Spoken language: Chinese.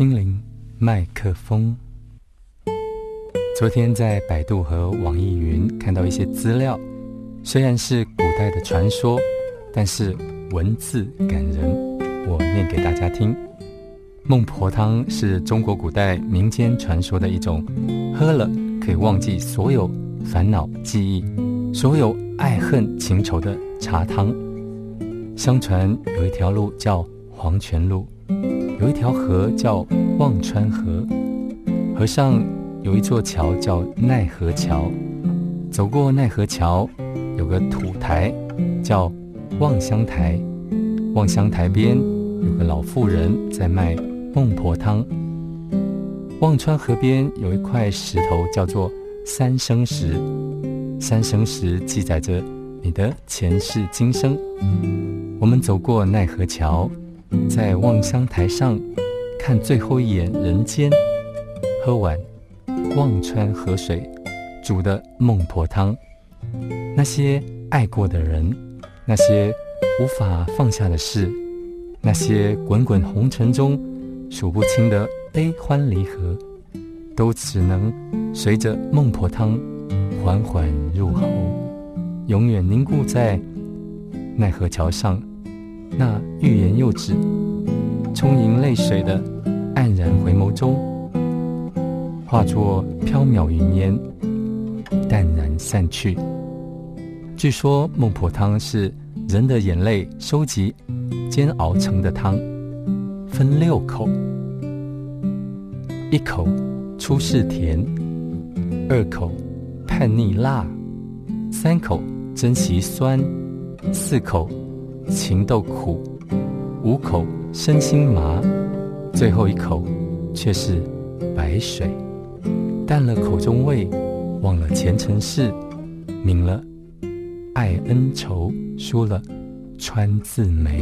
心灵麦克风。昨天在百度和网易云看到一些资料，虽然是古代的传说，但是文字感人，我念给大家听。孟婆汤是中国古代民间传说的一种，喝了可以忘记所有烦恼记忆、所有爱恨情仇的茶汤。相传有一条路叫黄泉路。有一条河叫忘川河，河上有一座桥叫奈何桥。走过奈何桥，有个土台叫望乡台。望乡台边有个老妇人在卖孟婆汤。忘川河边有一块石头叫做三生石，三生石记载着你的前世今生。我们走过奈何桥。在望乡台上看最后一眼人间，喝完忘川河水煮的孟婆汤，那些爱过的人，那些无法放下的事，那些滚滚红尘中数不清的悲欢离合，都只能随着孟婆汤缓缓入喉，永远凝固在奈何桥上。那欲言又止、充盈泪水的黯然回眸中，化作飘渺云烟，淡然散去。据说孟婆汤是人的眼泪收集、煎熬成的汤，分六口：一口初试甜，二口叛逆辣，三口珍惜酸，四口。情豆苦，五口身心麻，最后一口却是白水，淡了口中味，忘了前尘事，泯了爱恩仇，输了川字眉。